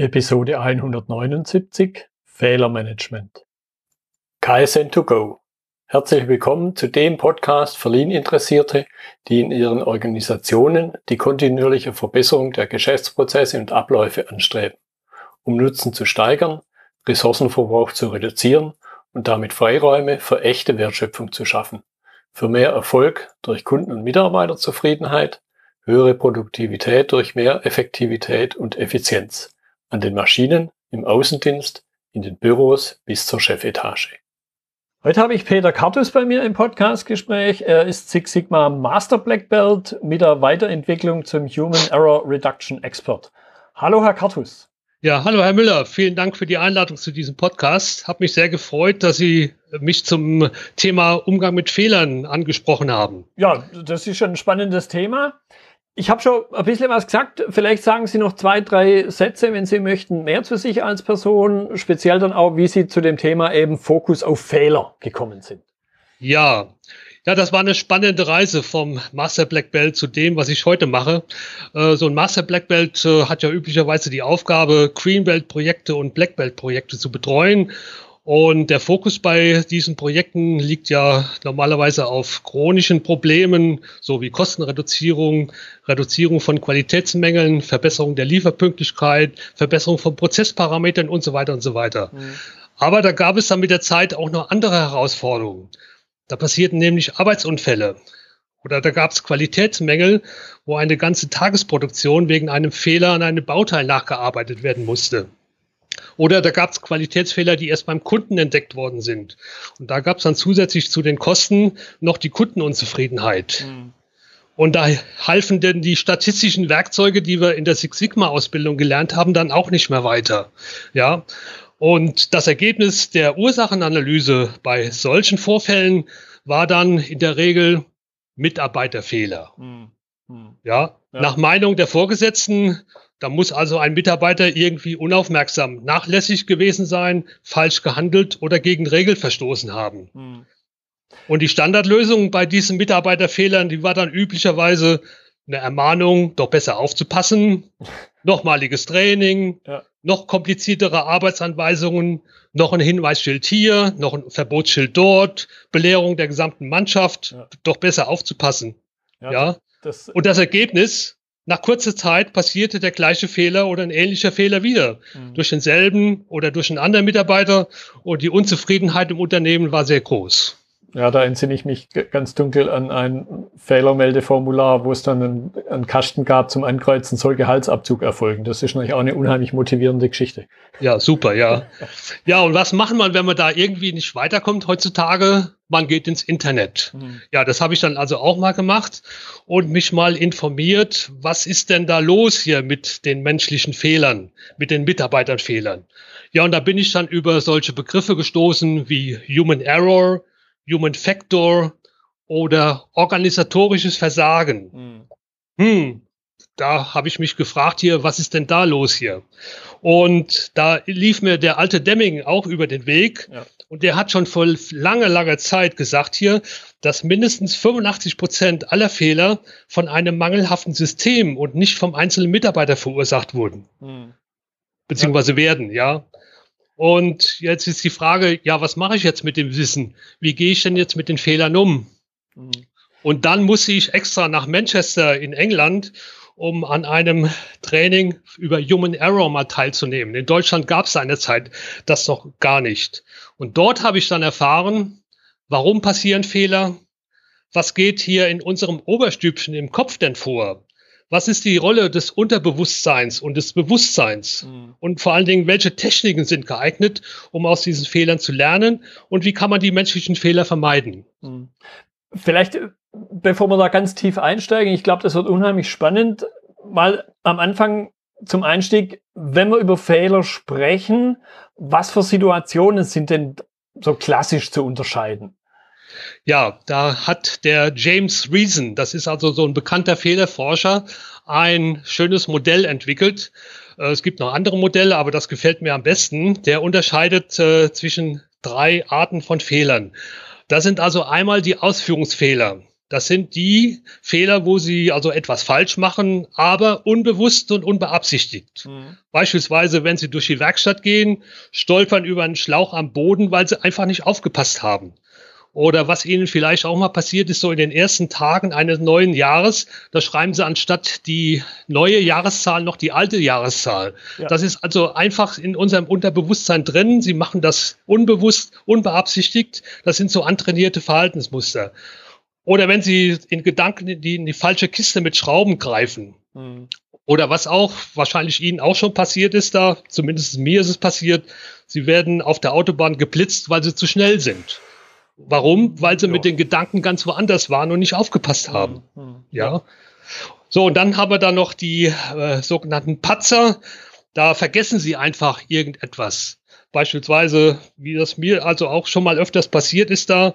Episode 179 Fehlermanagement. KSN2Go. Herzlich willkommen zu dem Podcast für Lean-Interessierte, die in ihren Organisationen die kontinuierliche Verbesserung der Geschäftsprozesse und Abläufe anstreben, um Nutzen zu steigern, Ressourcenverbrauch zu reduzieren und damit Freiräume für echte Wertschöpfung zu schaffen, für mehr Erfolg durch Kunden- und Mitarbeiterzufriedenheit, höhere Produktivität durch mehr Effektivität und Effizienz an den Maschinen, im Außendienst, in den Büros bis zur Chefetage. Heute habe ich Peter Kartus bei mir im Podcastgespräch. Er ist Six Sigma Master Black Belt mit der Weiterentwicklung zum Human Error Reduction Expert. Hallo, Herr Kartus. Ja, hallo, Herr Müller. Vielen Dank für die Einladung zu diesem Podcast. Hab mich sehr gefreut, dass Sie mich zum Thema Umgang mit Fehlern angesprochen haben. Ja, das ist schon ein spannendes Thema. Ich habe schon ein bisschen was gesagt. Vielleicht sagen Sie noch zwei, drei Sätze, wenn Sie möchten, mehr zu sich als Person, speziell dann auch, wie Sie zu dem Thema eben Fokus auf Fehler gekommen sind. Ja, ja, das war eine spannende Reise vom Master Black Belt zu dem, was ich heute mache. Äh, so ein Master Black Belt äh, hat ja üblicherweise die Aufgabe, Green Belt Projekte und Black Belt Projekte zu betreuen. Und der Fokus bei diesen Projekten liegt ja normalerweise auf chronischen Problemen, so wie Kostenreduzierung, Reduzierung von Qualitätsmängeln, Verbesserung der Lieferpünktlichkeit, Verbesserung von Prozessparametern und so weiter und so weiter. Mhm. Aber da gab es dann mit der Zeit auch noch andere Herausforderungen. Da passierten nämlich Arbeitsunfälle oder da gab es Qualitätsmängel, wo eine ganze Tagesproduktion wegen einem Fehler an einem Bauteil nachgearbeitet werden musste. Oder da gab es Qualitätsfehler, die erst beim Kunden entdeckt worden sind. Und da gab es dann zusätzlich zu den Kosten noch die Kundenunzufriedenheit. Mhm. Und da halfen denn die statistischen Werkzeuge, die wir in der Six Sigma Ausbildung gelernt haben, dann auch nicht mehr weiter. Ja. Und das Ergebnis der Ursachenanalyse bei solchen Vorfällen war dann in der Regel Mitarbeiterfehler. Mhm. Mhm. Ja? ja, nach Meinung der Vorgesetzten da muss also ein Mitarbeiter irgendwie unaufmerksam, nachlässig gewesen sein, falsch gehandelt oder gegen Regeln verstoßen haben. Hm. Und die Standardlösung bei diesen Mitarbeiterfehlern, die war dann üblicherweise eine Ermahnung, doch besser aufzupassen, nochmaliges Training, ja. noch kompliziertere Arbeitsanweisungen, noch ein Hinweisschild hier, noch ein Verbotsschild dort, Belehrung der gesamten Mannschaft, ja. doch besser aufzupassen. Ja. ja? Das, Und das Ergebnis, nach kurzer Zeit passierte der gleiche Fehler oder ein ähnlicher Fehler wieder. Mhm. Durch denselben oder durch einen anderen Mitarbeiter und die Unzufriedenheit im Unternehmen war sehr groß. Ja, da entsinne ich mich ganz dunkel an ein Fehlermeldeformular, wo es dann einen, einen Kasten gab zum Ankreuzen, soll Gehaltsabzug erfolgen. Das ist natürlich auch eine unheimlich motivierende Geschichte. Ja, super, ja. ja, und was macht man, wenn man da irgendwie nicht weiterkommt heutzutage? Man geht ins Internet. Mhm. Ja, das habe ich dann also auch mal gemacht und mich mal informiert, was ist denn da los hier mit den menschlichen Fehlern, mit den Mitarbeiterfehlern? Ja, und da bin ich dann über solche Begriffe gestoßen wie Human Error, Human Factor oder organisatorisches Versagen. Hm, hm da habe ich mich gefragt hier, was ist denn da los hier? Und da lief mir der alte Deming auch über den Weg. Ja. Und der hat schon vor langer, langer Zeit gesagt hier, dass mindestens 85 Prozent aller Fehler von einem mangelhaften System und nicht vom einzelnen Mitarbeiter verursacht wurden. Hm. Beziehungsweise ja. werden, ja. Und jetzt ist die Frage, ja, was mache ich jetzt mit dem Wissen? Wie gehe ich denn jetzt mit den Fehlern um? Mhm. Und dann muss ich extra nach Manchester in England, um an einem Training über Human Error mal teilzunehmen. In Deutschland gab es seinerzeit das noch gar nicht. Und dort habe ich dann erfahren, warum passieren Fehler? Was geht hier in unserem Oberstübchen im Kopf denn vor? Was ist die Rolle des Unterbewusstseins und des Bewusstseins? Mhm. Und vor allen Dingen, welche Techniken sind geeignet, um aus diesen Fehlern zu lernen? Und wie kann man die menschlichen Fehler vermeiden? Mhm. Vielleicht, bevor wir da ganz tief einsteigen, ich glaube, das wird unheimlich spannend, mal am Anfang zum Einstieg, wenn wir über Fehler sprechen, was für Situationen sind denn so klassisch zu unterscheiden? Ja, da hat der James Reason, das ist also so ein bekannter Fehlerforscher, ein schönes Modell entwickelt. Äh, es gibt noch andere Modelle, aber das gefällt mir am besten. Der unterscheidet äh, zwischen drei Arten von Fehlern. Das sind also einmal die Ausführungsfehler. Das sind die Fehler, wo sie also etwas falsch machen, aber unbewusst und unbeabsichtigt. Mhm. Beispielsweise, wenn sie durch die Werkstatt gehen, stolpern über einen Schlauch am Boden, weil sie einfach nicht aufgepasst haben. Oder was Ihnen vielleicht auch mal passiert ist, so in den ersten Tagen eines neuen Jahres, da schreiben Sie anstatt die neue Jahreszahl noch die alte Jahreszahl. Ja. Das ist also einfach in unserem Unterbewusstsein drin. Sie machen das unbewusst, unbeabsichtigt. Das sind so antrainierte Verhaltensmuster. Oder wenn Sie in Gedanken in die, in die falsche Kiste mit Schrauben greifen. Mhm. Oder was auch wahrscheinlich Ihnen auch schon passiert ist, da zumindest mir ist es passiert, Sie werden auf der Autobahn geblitzt, weil Sie zu schnell sind. Warum? Weil sie ja. mit den Gedanken ganz woanders waren und nicht aufgepasst hm, haben. Mhm. Ja. So, und dann haben wir da noch die äh, sogenannten Patzer. Da vergessen sie einfach irgendetwas. Beispielsweise, wie das mir also auch schon mal öfters passiert ist da,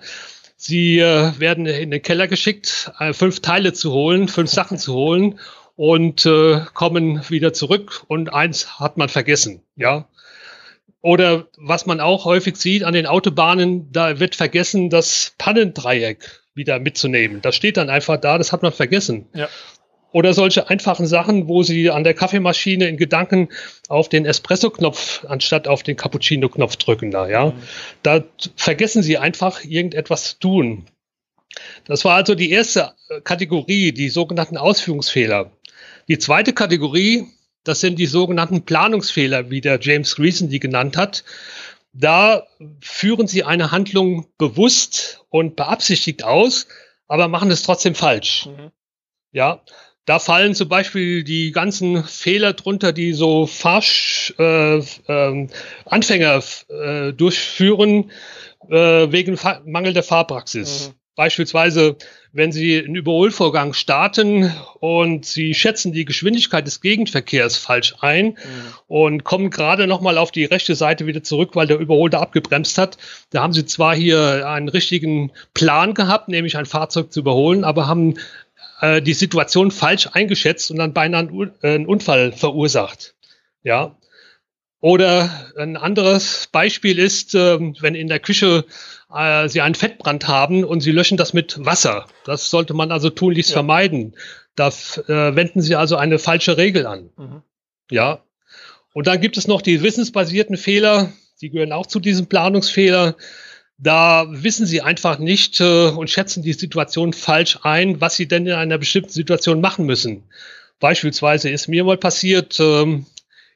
sie äh, werden in den Keller geschickt, äh, fünf Teile zu holen, fünf Sachen zu holen und äh, kommen wieder zurück und eins hat man vergessen. Ja. Oder was man auch häufig sieht an den Autobahnen, da wird vergessen, das Pannendreieck wieder mitzunehmen. Das steht dann einfach da, das hat man vergessen. Ja. Oder solche einfachen Sachen, wo sie an der Kaffeemaschine in Gedanken auf den Espresso-Knopf anstatt auf den Cappuccino-Knopf drücken da, ja. Mhm. Da vergessen sie einfach irgendetwas zu tun. Das war also die erste Kategorie, die sogenannten Ausführungsfehler. Die zweite Kategorie das sind die sogenannten Planungsfehler, wie der James Reason die genannt hat. Da führen sie eine Handlung bewusst und beabsichtigt aus, aber machen es trotzdem falsch. Mhm. Ja, da fallen zum Beispiel die ganzen Fehler drunter, die so Fahrsch, äh, äh, Anfänger äh, durchführen äh, wegen Fa mangelnder Fahrpraxis. Mhm. Beispielsweise, wenn Sie einen Überholvorgang starten und Sie schätzen die Geschwindigkeit des Gegenverkehrs falsch ein mhm. und kommen gerade nochmal auf die rechte Seite wieder zurück, weil der Überholter abgebremst hat, da haben Sie zwar hier einen richtigen Plan gehabt, nämlich ein Fahrzeug zu überholen, aber haben äh, die Situation falsch eingeschätzt und dann beinahe einen, äh, Unfall verursacht. Ja, oder ein anderes Beispiel ist, ähm, wenn in der Küche äh, Sie einen Fettbrand haben und Sie löschen das mit Wasser. Das sollte man also tunlichst ja. vermeiden. Da äh, wenden Sie also eine falsche Regel an. Mhm. Ja. Und dann gibt es noch die wissensbasierten Fehler. Die gehören auch zu diesem Planungsfehler. Da wissen Sie einfach nicht äh, und schätzen die Situation falsch ein, was Sie denn in einer bestimmten Situation machen müssen. Beispielsweise ist mir mal passiert, ähm,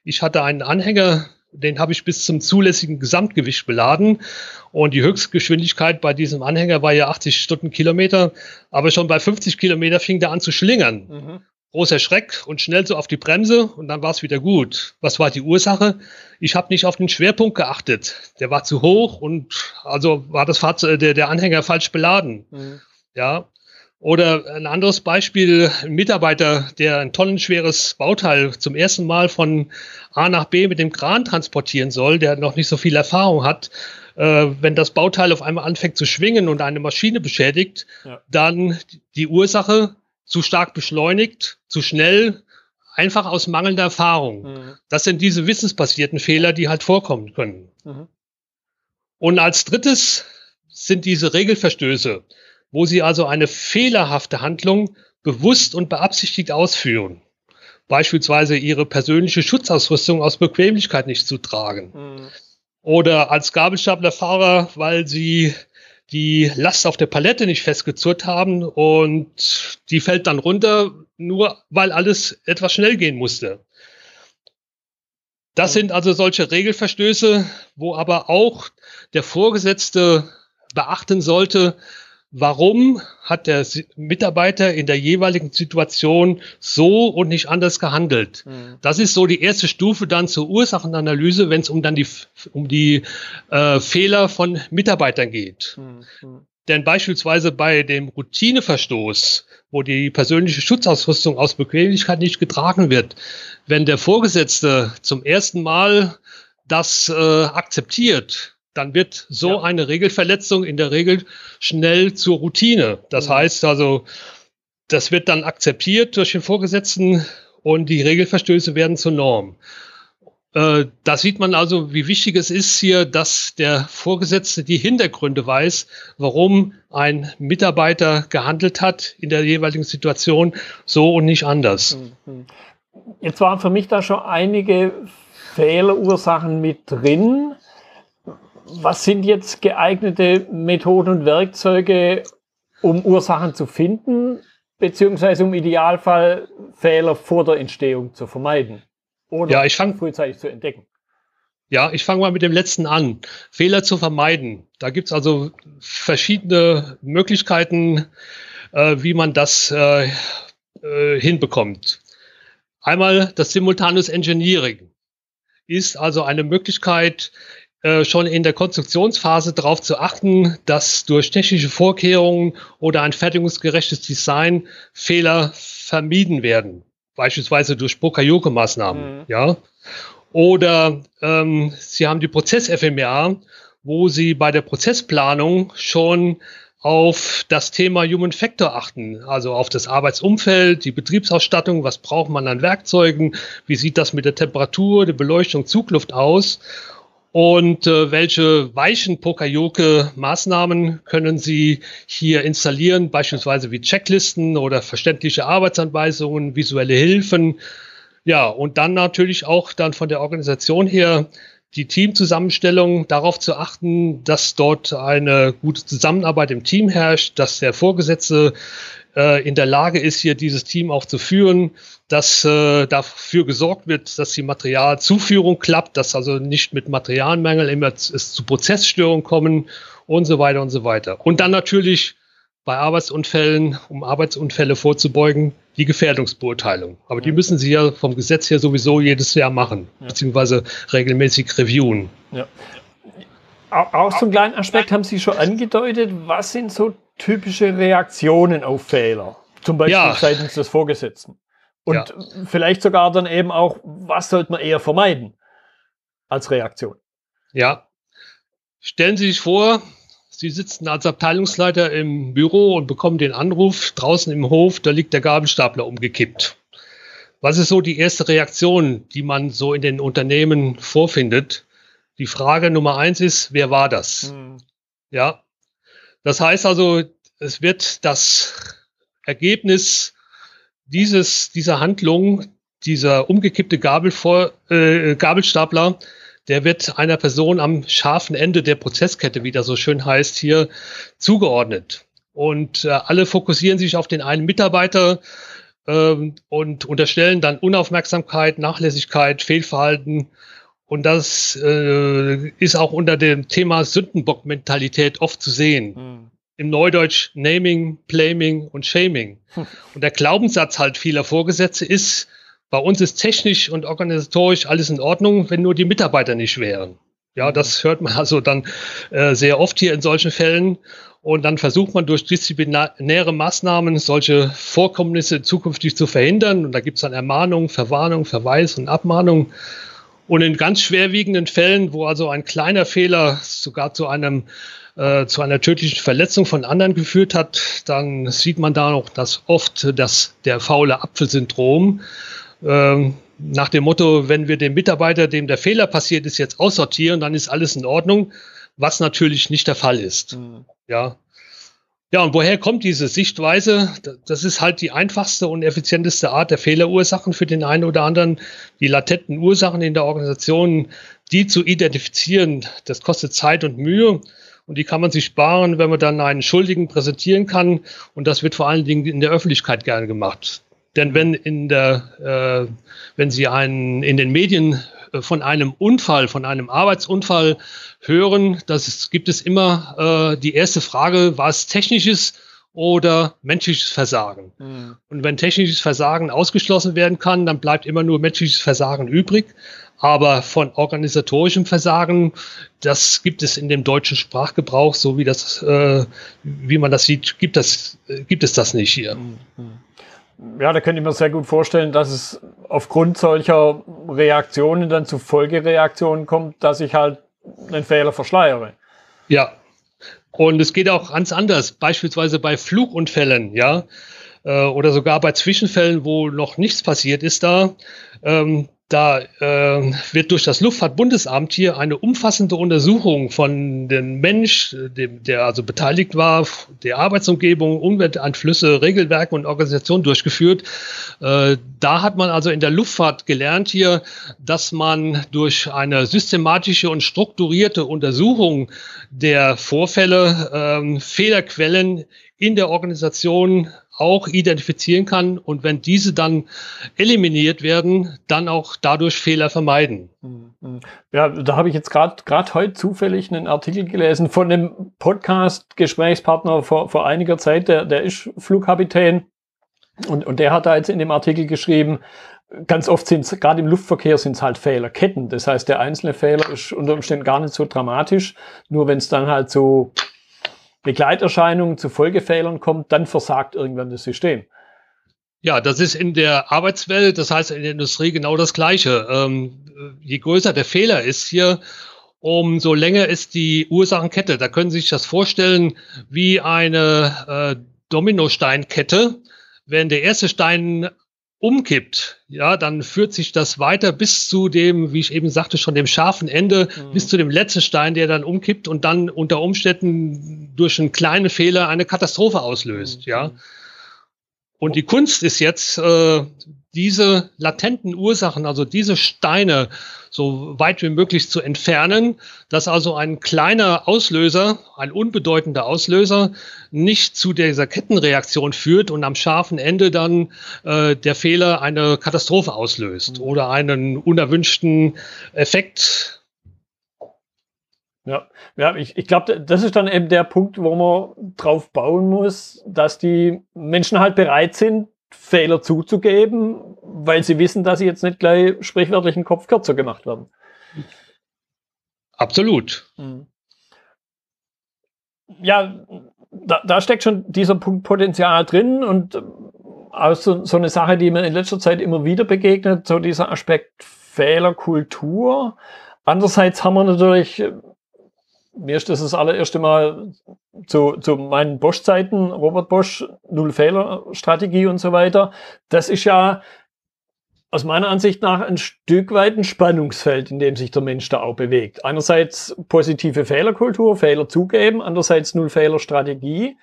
ich hatte einen Anhänger, den habe ich bis zum zulässigen Gesamtgewicht beladen. Und die Höchstgeschwindigkeit bei diesem Anhänger war ja 80 Stundenkilometer. Aber schon bei 50 Kilometer fing der an zu schlingern. Mhm. Großer Schreck und schnell so auf die Bremse und dann war es wieder gut. Was war die Ursache? Ich habe nicht auf den Schwerpunkt geachtet. Der war zu hoch und also war das Fahrzeug, der, der Anhänger falsch beladen. Mhm. Ja, oder ein anderes Beispiel, ein Mitarbeiter, der ein tonnenschweres Bauteil zum ersten Mal von A nach B mit dem Kran transportieren soll, der noch nicht so viel Erfahrung hat. Äh, wenn das Bauteil auf einmal anfängt zu schwingen und eine Maschine beschädigt, ja. dann die Ursache zu stark beschleunigt, zu schnell, einfach aus mangelnder Erfahrung. Mhm. Das sind diese wissensbasierten Fehler, die halt vorkommen können. Mhm. Und als drittes sind diese Regelverstöße wo sie also eine fehlerhafte Handlung bewusst und beabsichtigt ausführen. Beispielsweise ihre persönliche Schutzausrüstung aus Bequemlichkeit nicht zu tragen. Mhm. Oder als Gabelstaplerfahrer, weil sie die Last auf der Palette nicht festgezurrt haben und die fällt dann runter, nur weil alles etwas schnell gehen musste. Das sind also solche Regelverstöße, wo aber auch der Vorgesetzte beachten sollte, warum hat der Mitarbeiter in der jeweiligen Situation so und nicht anders gehandelt. Mhm. Das ist so die erste Stufe dann zur Ursachenanalyse, wenn es um dann die um die äh, Fehler von Mitarbeitern geht. Mhm. Denn beispielsweise bei dem Routineverstoß, wo die persönliche Schutzausrüstung aus Bequemlichkeit nicht getragen wird, wenn der Vorgesetzte zum ersten Mal das äh, akzeptiert, dann wird so ja. eine Regelverletzung in der Regel schnell zur Routine. Das mhm. heißt also, das wird dann akzeptiert durch den Vorgesetzten und die Regelverstöße werden zur Norm. Äh, da sieht man also, wie wichtig es ist hier, dass der Vorgesetzte die Hintergründe weiß, warum ein Mitarbeiter gehandelt hat in der jeweiligen Situation, so und nicht anders. Mhm. Jetzt waren für mich da schon einige Fehlerursachen mit drin. Was sind jetzt geeignete Methoden und Werkzeuge, um Ursachen zu finden, beziehungsweise im Idealfall Fehler vor der Entstehung zu vermeiden? Oder ja, ich fang, frühzeitig zu entdecken? Ja, ich fange mal mit dem letzten an. Fehler zu vermeiden. Da gibt's also verschiedene Möglichkeiten, äh, wie man das äh, äh, hinbekommt. Einmal das Simultaneous Engineering ist also eine Möglichkeit, äh, schon in der Konstruktionsphase darauf zu achten, dass durch technische Vorkehrungen oder ein fertigungsgerechtes Design Fehler vermieden werden. Beispielsweise durch Pokayoke-Maßnahmen. Mhm. Ja? Oder ähm, Sie haben die Prozess-FMR, wo Sie bei der Prozessplanung schon auf das Thema Human Factor achten, also auf das Arbeitsumfeld, die Betriebsausstattung, was braucht man an Werkzeugen, wie sieht das mit der Temperatur, der Beleuchtung, Zugluft aus und äh, welche weichen Pokayoke-Maßnahmen können Sie hier installieren, beispielsweise wie Checklisten oder verständliche Arbeitsanweisungen, visuelle Hilfen. Ja, und dann natürlich auch dann von der Organisation her die Teamzusammenstellung darauf zu achten, dass dort eine gute Zusammenarbeit im Team herrscht, dass der Vorgesetzte äh, in der Lage ist, hier dieses Team auch zu führen, dass äh, dafür gesorgt wird, dass die Materialzuführung klappt, dass also nicht mit Materialmangel immer es zu Prozessstörungen kommen und so weiter und so weiter. Und dann natürlich bei Arbeitsunfällen, um Arbeitsunfälle vorzubeugen, die Gefährdungsbeurteilung. Aber die müssen Sie ja vom Gesetz her sowieso jedes Jahr machen, ja. beziehungsweise regelmäßig reviewen. Ja. Auch so einen kleinen Aspekt haben Sie schon angedeutet. Was sind so typische Reaktionen auf Fehler? Zum Beispiel ja. seitens des Vorgesetzten. Und ja. vielleicht sogar dann eben auch, was sollte man eher vermeiden als Reaktion? Ja. Stellen Sie sich vor, Sie sitzen als Abteilungsleiter im Büro und bekommen den Anruf draußen im Hof, da liegt der Gabelstapler umgekippt. Was ist so die erste Reaktion, die man so in den Unternehmen vorfindet? Die Frage Nummer eins ist, wer war das? Hm. Ja. Das heißt also, es wird das Ergebnis dieses, dieser Handlung, dieser umgekippte Gabel vor, äh, Gabelstapler, der wird einer Person am scharfen Ende der Prozesskette, wie das so schön heißt, hier zugeordnet. Und äh, alle fokussieren sich auf den einen Mitarbeiter ähm, und unterstellen dann Unaufmerksamkeit, Nachlässigkeit, Fehlverhalten. Und das äh, ist auch unter dem Thema Sündenbock-Mentalität oft zu sehen. Mhm. Im Neudeutsch Naming, Blaming und Shaming. Hm. Und der Glaubenssatz halt vieler Vorgesetzte ist, bei uns ist technisch und organisatorisch alles in Ordnung, wenn nur die Mitarbeiter nicht wären. Ja, das hört man also dann äh, sehr oft hier in solchen Fällen. Und dann versucht man durch disziplinäre Maßnahmen solche Vorkommnisse zukünftig zu verhindern. Und da gibt es dann Ermahnung, Verwarnung, Verweis und Abmahnung. Und in ganz schwerwiegenden Fällen, wo also ein kleiner Fehler sogar zu einem äh, zu einer tödlichen Verletzung von anderen geführt hat, dann sieht man da noch das oft das der faule Apfelsyndrom. Ähm, nach dem Motto, wenn wir den Mitarbeiter, dem der Fehler passiert ist, jetzt aussortieren, dann ist alles in Ordnung, was natürlich nicht der Fall ist. Mhm. Ja. Ja, und woher kommt diese Sichtweise? Das ist halt die einfachste und effizienteste Art der Fehlerursachen für den einen oder anderen. Die latenten Ursachen in der Organisation, die zu identifizieren, das kostet Zeit und Mühe. Und die kann man sich sparen, wenn man dann einen Schuldigen präsentieren kann. Und das wird vor allen Dingen in der Öffentlichkeit gerne gemacht. Denn wenn in der, äh, wenn Sie einen in den Medien von einem Unfall, von einem Arbeitsunfall hören, das gibt es immer äh, die erste Frage, war es technisches oder menschliches Versagen? Mhm. Und wenn technisches Versagen ausgeschlossen werden kann, dann bleibt immer nur menschliches Versagen übrig. Aber von organisatorischem Versagen, das gibt es in dem deutschen Sprachgebrauch, so wie das, äh, wie man das sieht, gibt das, äh, gibt es das nicht hier. Mhm ja, da könnte ich mir sehr gut vorstellen, dass es aufgrund solcher Reaktionen dann zu Folgereaktionen kommt, dass ich halt einen Fehler verschleiere. Ja. Und es geht auch ganz anders, beispielsweise bei Flugunfällen, ja, äh, oder sogar bei Zwischenfällen, wo noch nichts passiert ist da. Ähm, Da äh, wird durch das Luftfahrtbundesamt hier eine umfassende Untersuchung von dem Mensch, dem, der also beteiligt war, der Arbeitsumgebung, Umwelteinflüsse, Regelwerke und Organisation durchgeführt. Äh, da hat man also in der Luftfahrt gelernt hier, dass man durch eine systematische und strukturierte Untersuchung der Vorfälle äh, Fehlerquellen in der Organisation auch identifizieren kann und wenn diese dann eliminiert werden, dann auch dadurch Fehler vermeiden. Mhm. Ja, da habe ich jetzt gerade gerade heute zufällig einen Artikel gelesen von einem Podcast-Gesprächspartner vor, vor einiger Zeit, der, der ist Flugkapitän und, und der hat da jetzt in dem Artikel geschrieben, ganz oft sind es, gerade im Luftverkehr sind es halt Fehlerketten. Das heißt, der einzelne Fehler ist unter Umständen gar nicht so dramatisch, nur wenn es dann halt so Begleiterscheinungen zu Folgefehlern kommt, dann versagt irgendwann das System. Ja, das ist in der Arbeitswelt, das heißt in der Industrie genau das Gleiche. Ähm, je größer der Fehler ist hier, umso länger ist die Ursachenkette. Da können Sie sich das vorstellen wie eine äh, Dominosteinkette. Wenn der erste Stein umkippt, ja, dann führt sich das weiter bis zu dem, wie ich eben sagte, schon dem scharfen Ende, mhm. bis zu dem letzten Stein, der dann umkippt und dann unter Umständen durch einen kleinen Fehler eine Katastrophe auslöst, mhm. ja. Und die Kunst ist jetzt, äh, diese latenten Ursachen, also diese Steine so weit wie möglich zu entfernen, dass also ein kleiner Auslöser, ein unbedeutender Auslöser, nicht zu dieser Kettenreaktion führt und am scharfen Ende dann äh, der Fehler eine Katastrophe auslöst mhm. oder einen unerwünschten Effekt ja, ja ich, ich glaube, das ist dann eben der Punkt, wo man drauf bauen muss, dass die Menschen halt bereit sind, Fehler zuzugeben, weil sie wissen, dass sie jetzt nicht gleich sprichwörtlich einen Kopf kürzer gemacht werden. Absolut. Mhm. Ja, da, da, steckt schon dieser Punkt Potenzial drin und äh, auch so, so eine Sache, die mir in letzter Zeit immer wieder begegnet, so dieser Aspekt Fehlerkultur. Andererseits haben wir natürlich mir ist das das allererste Mal zu, zu meinen Bosch-Zeiten, Robert Bosch, Null-Fehler-Strategie und so weiter. Das ist ja aus meiner Ansicht nach ein Stück weit ein Spannungsfeld, in dem sich der Mensch da auch bewegt. Einerseits positive Fehlerkultur, Fehler zugeben, andererseits Null-Fehler-Strategie.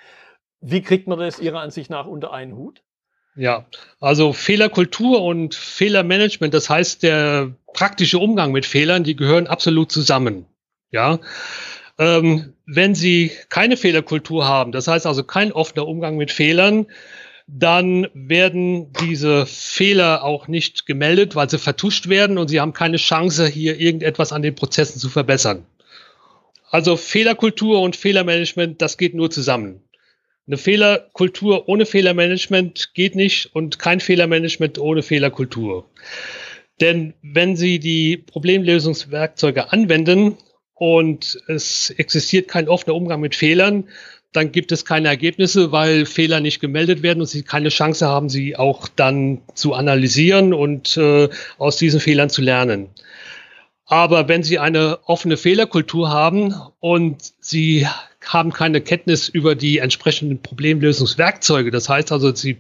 Wie kriegt man das Ihrer Ansicht nach unter einen Hut? Ja, also Fehlerkultur und Fehlermanagement, das heißt der praktische Umgang mit Fehlern, die gehören absolut zusammen. Ja, ähm, wenn Sie keine Fehlerkultur haben, das heißt also kein offener Umgang mit Fehlern, dann werden diese Fehler auch nicht gemeldet, weil sie vertuscht werden und Sie haben keine Chance, hier irgendetwas an den Prozessen zu verbessern. Also Fehlerkultur und Fehlermanagement, das geht nur zusammen. Eine Fehlerkultur ohne Fehlermanagement geht nicht und kein Fehlermanagement ohne Fehlerkultur. Denn wenn Sie die Problemlösungswerkzeuge anwenden, und es existiert kein offener Umgang mit Fehlern, dann gibt es keine Ergebnisse, weil Fehler nicht gemeldet werden und sie keine Chance haben, sie auch dann zu analysieren und äh, aus diesen Fehlern zu lernen. Aber wenn Sie eine offene Fehlerkultur haben und Sie haben keine Kenntnis über die entsprechenden Problemlösungswerkzeuge, das heißt also, Sie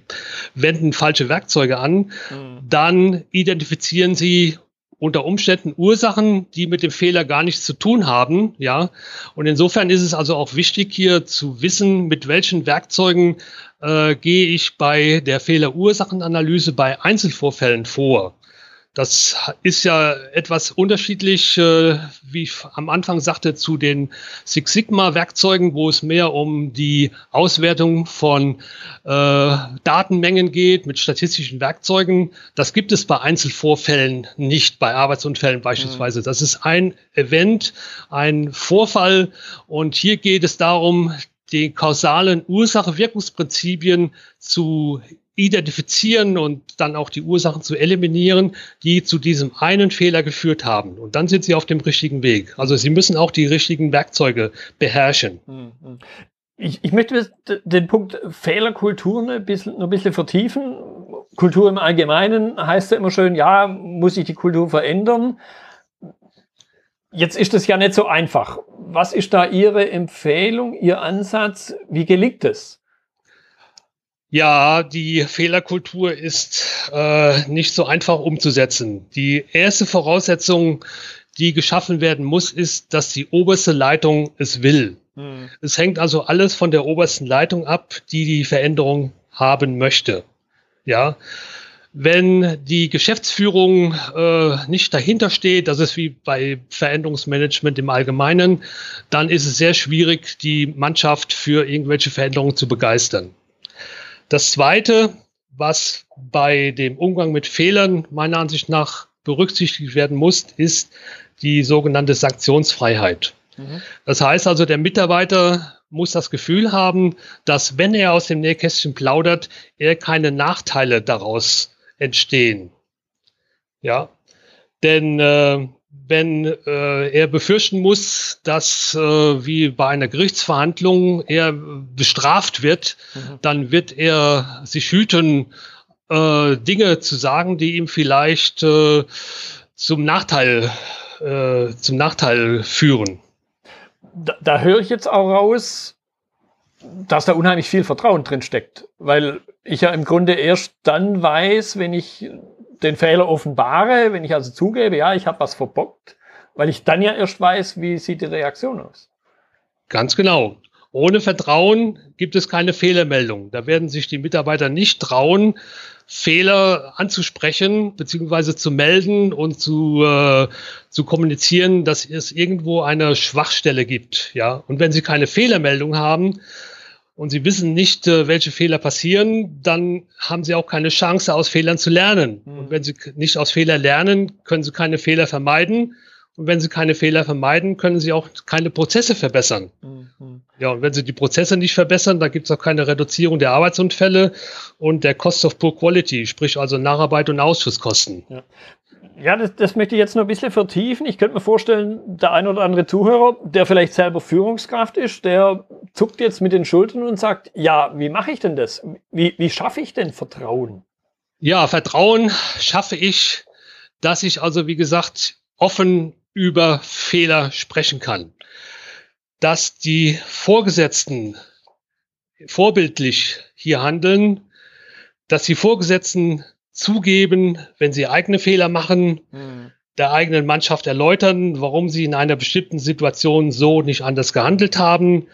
wenden falsche Werkzeuge an, mhm. dann identifizieren Sie unter Umständen Ursachen, die mit dem Fehler gar nichts zu tun haben, ja. Und insofern ist es also auch wichtig, hier zu wissen, mit welchen Werkzeugen äh, gehe ich bei der Fehlerursachenanalyse bei Einzelvorfällen vor. Das ist ja etwas unterschiedlich, äh, wie ich am Anfang sagte, zu den Six Sigma-Werkzeugen, wo es mehr um die Auswertung von äh, Datenmengen geht mit statistischen Werkzeugen. Das gibt es bei Einzelvorfällen nicht, bei Arbeitsunfällen beispielsweise. Das ist ein Event, ein Vorfall und hier geht es darum, die kausalen Ursache-Wirkungsprinzipien zu identifizieren und dann auch die Ursachen zu eliminieren, die zu diesem einen Fehler geführt haben. Und dann sind Sie auf dem richtigen Weg. Also Sie müssen auch die richtigen Werkzeuge beherrschen. Hm, hm. Ich, ich möchte den Punkt Fehlerkultur ein bisschen, ein bisschen vertiefen. Kultur im Allgemeinen heißt ja immer schön, ja, muss sich die Kultur verändern. Jetzt ist es ja nicht so einfach. Was ist da Ihre Empfehlung, Ihr Ansatz? Wie gelingt es? Ja, die Fehlerkultur ist äh, nicht so einfach umzusetzen. Die erste Voraussetzung, die geschaffen werden muss, ist, dass die oberste Leitung es will. Mhm. Es hängt also alles von der obersten Leitung ab, die die Veränderung haben möchte. Ja, wenn die Geschäftsführung äh, nicht dahinter steht, das ist wie bei Veränderungsmanagement im Allgemeinen, dann ist es sehr schwierig, die Mannschaft für irgendwelche Veränderungen zu begeistern. Das Zweite, was bei dem Umgang mit Fehlern meiner Ansicht nach berücksichtigt werden muss, ist die sogenannte Sanktionsfreiheit. Mhm. Das heißt also, der Mitarbeiter muss das Gefühl haben, dass wenn er aus dem Nähkästchen plaudert, er keine Nachteile daraus entstehen. Ja, denn äh, wenn äh, er befürchten muss, dass äh, wie bei einer Gerichtsverhandlung er bestraft wird, mhm. dann wird er sich hüten, äh, Dinge zu sagen, die ihm vielleicht äh, zum Nachteil äh, zum Nachteil führen. Da, da höre ich jetzt auch raus, dass da unheimlich viel Vertrauen drin steckt, weil ich ja im Grunde erst dann weiß, wenn ich den Fehler offenbare, wenn ich also zugebe, ja, ich habe was verbockt, weil ich dann ja erst weiß, wie sieht die Reaktion aus. Ganz genau. Ohne Vertrauen gibt es keine Fehlermeldung. Da werden sich die Mitarbeiter nicht trauen, Fehler anzusprechen beziehungsweise zu melden und zu, äh, zu kommunizieren, dass es irgendwo eine Schwachstelle gibt. Ja, und wenn sie keine Fehlermeldung haben, und sie wissen nicht, äh, welche Fehler passieren, dann haben sie auch keine Chance, aus Fehlern zu lernen. Mhm. Und wenn sie nicht aus Fehlern lernen, können sie keine Fehler vermeiden. Und wenn sie keine Fehler vermeiden, können sie auch keine Prozesse verbessern. Mhm. Ja, und wenn sie die Prozesse nicht verbessern, dann gibt es auch keine Reduzierung der Arbeitsunfälle und der Cost of Poor Quality, sprich also Nacharbeit und Ausschusskosten. Ja. Ja, das, das möchte ich jetzt noch ein bisschen vertiefen. Ich könnte mir vorstellen, der ein oder andere Zuhörer, der vielleicht selber Führungskraft ist, der zuckt jetzt mit den Schultern und sagt, ja, wie mache ich denn das? Wie, wie schaffe ich denn Vertrauen? Ja, Vertrauen schaffe ich, dass ich also, wie gesagt, offen über Fehler sprechen kann. Dass die Vorgesetzten vorbildlich hier handeln, dass die Vorgesetzten zugeben, wenn sie eigene Fehler machen, mhm. der eigenen Mannschaft erläutern, warum sie in einer bestimmten Situation so nicht anders gehandelt haben.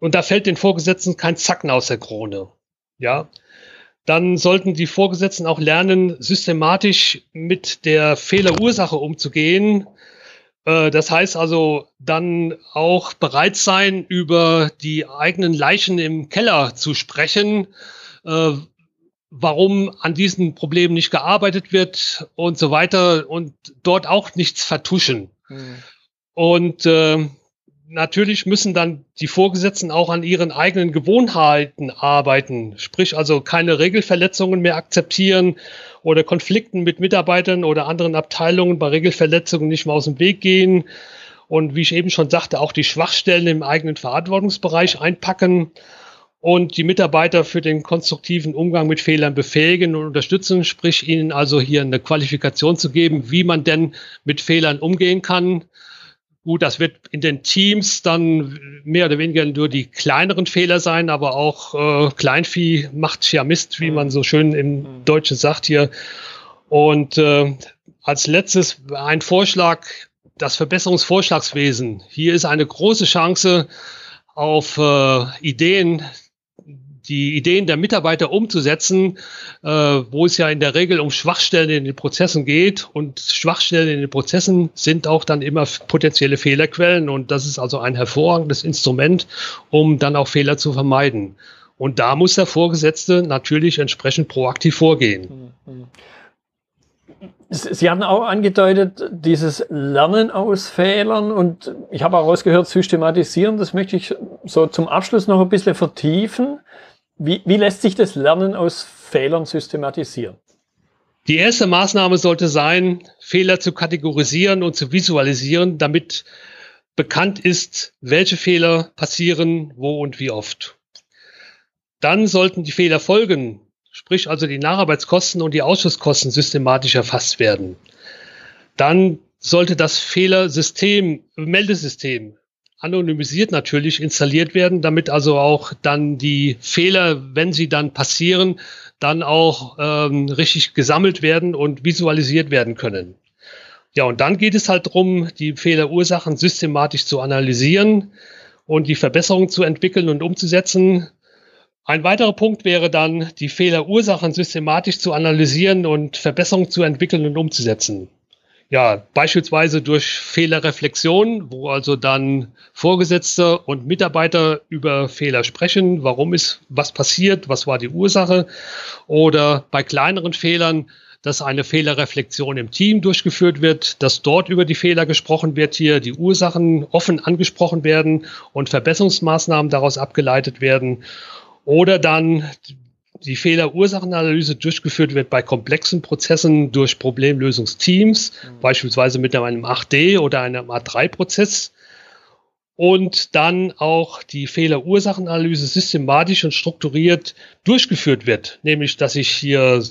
Und da fällt den Vorgesetzten kein Zacken aus der Krone. Ja. Dann sollten die Vorgesetzten auch lernen, systematisch mit der Fehlerursache umzugehen. Äh, das heißt also dann auch bereit sein, über die eigenen Leichen im Keller zu sprechen, äh, warum an diesen Problemen nicht gearbeitet wird und so weiter und dort auch nichts vertuschen. Mhm. Und äh, natürlich müssen dann die Vorgesetzten auch an ihren eigenen Gewohnheiten arbeiten, sprich also keine Regelverletzungen mehr akzeptieren oder Konflikten mit Mitarbeitern oder anderen Abteilungen bei Regelverletzungen nicht mehr aus dem Weg gehen. Und wie ich eben schon sagte, auch die Schwachstellen im eigenen Verantwortungsbereich einpacken und die Mitarbeiter für den konstruktiven Umgang mit Fehlern befähigen und unterstützen, sprich ihnen also hier eine Qualifikation zu geben, wie man denn mit Fehlern umgehen kann. Gut, das wird in den Teams dann mehr oder weniger nur die kleineren Fehler sein, aber auch äh, Kleinvieh macht ja Mist, wie man so schön im Deutschen sagt hier. Und äh, als letztes ein Vorschlag, das Verbesserungsvorschlagswesen. Hier ist eine große Chance auf äh, Ideen die Ideen der Mitarbeiter umzusetzen, äh, wo es ja in der Regel um Schwachstellen in den Prozessen geht. Und Schwachstellen in den Prozessen sind auch dann immer potenzielle Fehlerquellen. Und das ist also ein hervorragendes Instrument, um dann auch Fehler zu vermeiden. Und da muss der Vorgesetzte natürlich entsprechend proaktiv vorgehen. Sie hatten auch angedeutet, dieses Lernen aus Fehlern und ich habe auch rausgehört, systematisieren, das möchte ich so zum Abschluss noch ein bisschen vertiefen. Wie, wie lässt sich das Lernen aus Fehlern systematisieren? Die erste Maßnahme sollte sein, Fehler zu kategorisieren und zu visualisieren, damit bekannt ist, welche Fehler passieren, wo und wie oft. Dann sollten die Fehlerfolgen, sprich also die Nacharbeitskosten und die Ausschusskosten systematisch erfasst werden. Dann sollte das Fehlersystem, Meldesystem anonymisiert natürlich installiert werden, damit also auch dann die Fehler, wenn sie dann passieren, dann auch ähm, richtig gesammelt werden und visualisiert werden können. Ja, und dann geht es halt darum, die Fehlerursachen systematisch zu analysieren und die Verbesserungen zu entwickeln und umzusetzen. Ein weiterer Punkt wäre dann, die Fehlerursachen systematisch zu analysieren und Verbesserungen zu entwickeln und umzusetzen. Ja, beispielsweise durch Fehlerreflexion, wo also dann Vorgesetzte und Mitarbeiter über Fehler sprechen, warum ist was passiert, was war die Ursache. Oder bei kleineren Fehlern, dass eine Fehlerreflexion im Team durchgeführt wird, dass dort über die Fehler gesprochen wird, hier die Ursachen offen angesprochen werden und Verbesserungsmaßnahmen daraus abgeleitet werden. Oder dann die Fehler-Ursachenanalyse durchgeführt wird bei komplexen Prozessen durch Problemlösungsteams, mhm. beispielsweise mit einem 8D oder einem A3-Prozess. Und dann auch die Fehler-Ursachenanalyse systematisch und strukturiert durchgeführt wird. Nämlich, dass ich hier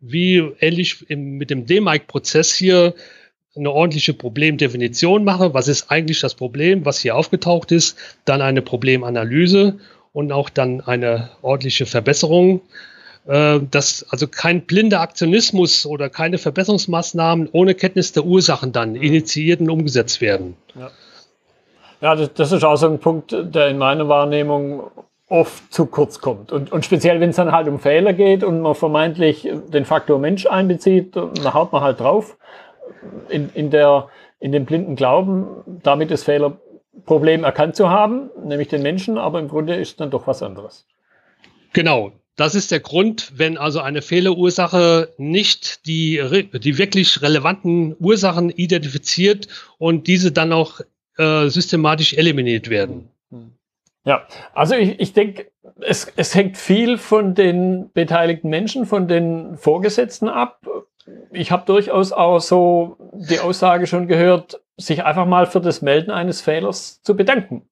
wie ähnlich im, mit dem DMIC-Prozess hier eine ordentliche Problemdefinition mache. Was ist eigentlich das Problem, was hier aufgetaucht ist? Dann eine Problemanalyse und auch dann eine ordentliche Verbesserung. Äh, dass also kein blinder Aktionismus oder keine Verbesserungsmaßnahmen ohne Kenntnis der Ursachen dann initiiert und umgesetzt werden. Ja, ja das, das ist auch so ein Punkt, der in meiner Wahrnehmung oft zu kurz kommt. Und, und speziell, wenn es dann halt um Fehler geht und man vermeintlich den Faktor Mensch einbezieht, dann haut man halt drauf. In, in, der, in dem blinden Glauben, damit das Fehler Problem erkannt zu haben, nämlich den Menschen, aber im Grunde ist dann doch was anderes. Genau. Das ist der Grund, wenn also eine Fehlerursache nicht die, die wirklich relevanten Ursachen identifiziert und diese dann auch äh, systematisch eliminiert werden. Ja, also ich, ich denke, es, es hängt viel von den beteiligten Menschen, von den Vorgesetzten ab. Ich habe durchaus auch so die Aussage schon gehört, sich einfach mal für das Melden eines Fehlers zu bedanken.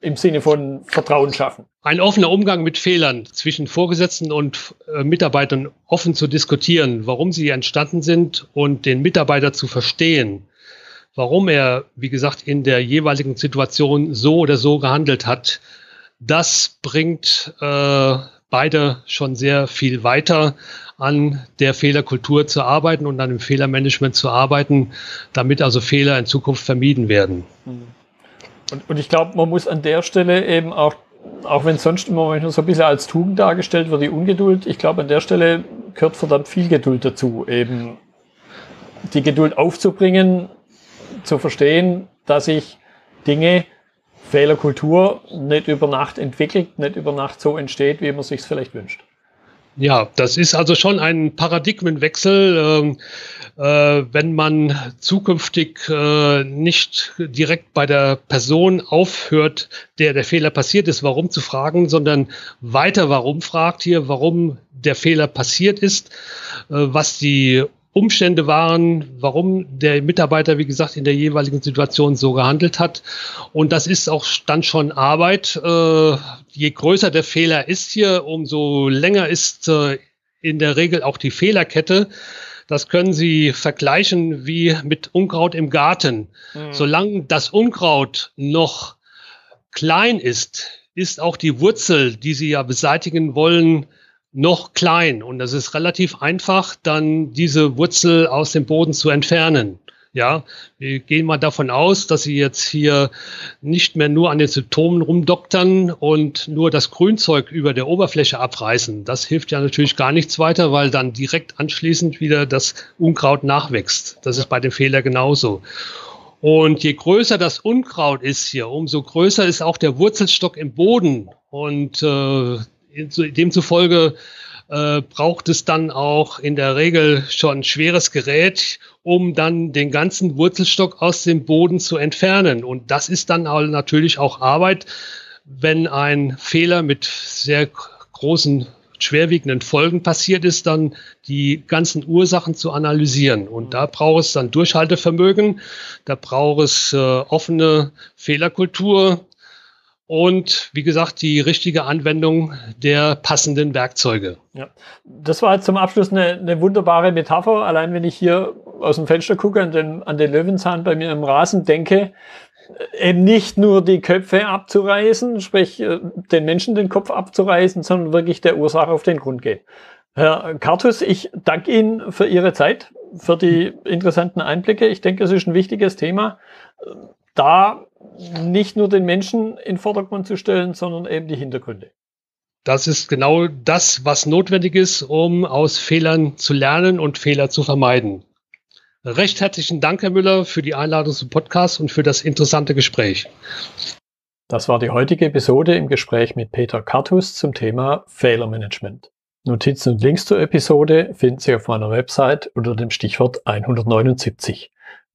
Im Sinne von Vertrauen schaffen. Ein offener Umgang mit Fehlern zwischen Vorgesetzten und äh, Mitarbeitern offen zu diskutieren, warum sie entstanden sind und den Mitarbeiter zu verstehen, warum er, wie gesagt, in der jeweiligen Situation so oder so gehandelt hat, das bringt äh, beide schon sehr viel weiter an der Fehlerkultur zu arbeiten und an dem Fehlermanagement zu arbeiten, damit also Fehler in Zukunft vermieden werden. Und, und ich glaube, man muss an der Stelle eben auch, auch wenn sonst immer manchmal so ein bisschen als Tugend dargestellt wird, die Ungeduld, ich glaube, an der Stelle gehört verdammt viel Geduld dazu, eben die Geduld aufzubringen, zu verstehen, dass ich Dinge, Fehlerkultur nicht über Nacht entwickelt, nicht über Nacht so entsteht, wie man sich es vielleicht wünscht. Ja, das ist also schon ein Paradigmenwechsel, ähm, äh, wenn man zukünftig äh, nicht direkt bei der Person aufhört, der der Fehler passiert ist, warum zu fragen, sondern weiter warum fragt hier, warum der Fehler passiert ist, äh, was die Umstände waren, warum der Mitarbeiter, wie gesagt, in der jeweiligen Situation so gehandelt hat. Und das ist auch dann schon Arbeit. Äh, je größer der Fehler ist hier, umso länger ist äh, in der Regel auch die Fehlerkette. Das können Sie vergleichen wie mit Unkraut im Garten. Mhm. Solange das Unkraut noch klein ist, ist auch die Wurzel, die Sie ja beseitigen wollen, noch klein und es ist relativ einfach, dann diese Wurzel aus dem Boden zu entfernen. Ja, wir gehen mal davon aus, dass Sie jetzt hier nicht mehr nur an den Symptomen rumdoktern und nur das Grünzeug über der Oberfläche abreißen. Das hilft ja natürlich gar nichts weiter, weil dann direkt anschließend wieder das Unkraut nachwächst. Das ist bei dem Fehler genauso. Und je größer das Unkraut ist hier, umso größer ist auch der Wurzelstock im Boden. Und äh, demzufolge äh, braucht es dann auch in der Regel schon schweres Gerät, um dann den ganzen Wurzelstock aus dem Boden zu entfernen. Und das ist dann auch natürlich auch Arbeit, wenn ein Fehler mit sehr großen schwerwiegenden Folgen passiert ist, dann die ganzen Ursachen zu analysieren. Und da braucht es dann Durchhaltevermögen, da braucht es äh, offene Fehlerkultur, und wie gesagt, die richtige Anwendung der passenden Werkzeuge. Ja, das war zum Abschluss eine, eine wunderbare Metapher. Allein wenn ich hier aus dem Fenster gucke, an den, an den Löwenzahn bei mir im Rasen denke, eben nicht nur die Köpfe abzureißen, sprich äh, den Menschen den Kopf abzureißen, sondern wirklich der Ursache auf den Grund gehen. Herr Kartus, ich danke Ihnen für Ihre Zeit, für die interessanten Einblicke. Ich denke, es ist ein wichtiges Thema, da nicht nur den Menschen in Vordergrund zu stellen, sondern eben die Hintergründe. Das ist genau das, was notwendig ist, um aus Fehlern zu lernen und Fehler zu vermeiden. Recht herzlichen Dank, Herr Müller, für die Einladung zum Podcast und für das interessante Gespräch. Das war die heutige Episode im Gespräch mit Peter Kartus zum Thema Fehlermanagement. Notizen und Links zur Episode finden Sie auf meiner Website unter dem Stichwort 179.